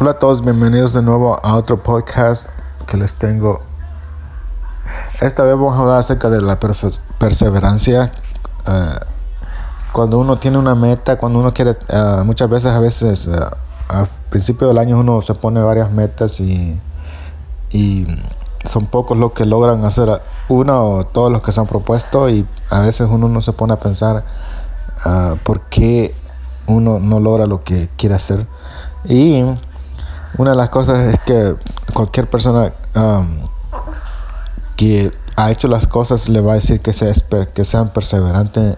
Hola a todos, bienvenidos de nuevo a otro podcast que les tengo. Esta vez vamos a hablar acerca de la perseverancia. Eh, cuando uno tiene una meta, cuando uno quiere, eh, muchas veces, a veces, uh, a principio del año uno se pone varias metas y, y son pocos los que logran hacer una o todos los que se han propuesto y a veces uno no se pone a pensar por qué uno no logra lo que quiere hacer. Y una de las cosas es que cualquier persona um, que ha hecho las cosas le va a decir que, sea, que sean perseverantes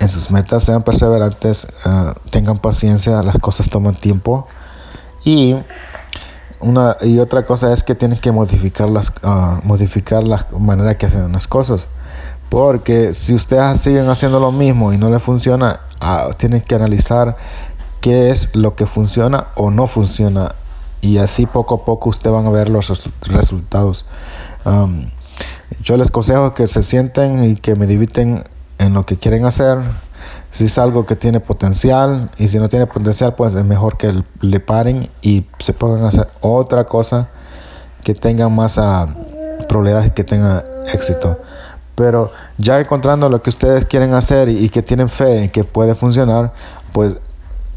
en sus metas, sean perseverantes, uh, tengan paciencia, las cosas toman tiempo. Y, una, y otra cosa es que tienen que modificar las, uh, modificar la manera que hacen las cosas. Porque si ustedes siguen haciendo lo mismo y no les funciona, uh, tienen que analizar qué es lo que funciona o no funciona. Y así poco a poco ustedes van a ver los resultados. Um, yo les aconsejo que se sienten y que me dividen en lo que quieren hacer. Si es algo que tiene potencial y si no tiene potencial, pues es mejor que le paren y se pongan a hacer otra cosa que tenga más uh, probabilidades que tenga éxito. Pero ya encontrando lo que ustedes quieren hacer y, y que tienen fe en que puede funcionar, pues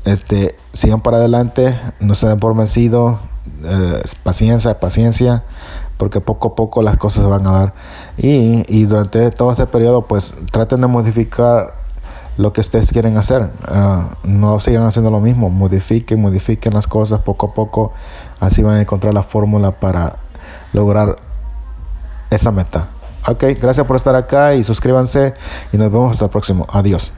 este, sigan para adelante, no se den por vencidos, eh, paciencia, paciencia, porque poco a poco las cosas se van a dar. Y, durante todo este periodo, pues traten de modificar lo que ustedes quieren hacer. Uh, no sigan haciendo lo mismo, modifiquen, modifiquen las cosas poco a poco, así van a encontrar la fórmula para lograr esa meta. Ok, gracias por estar acá y suscríbanse y nos vemos hasta el próximo. Adiós.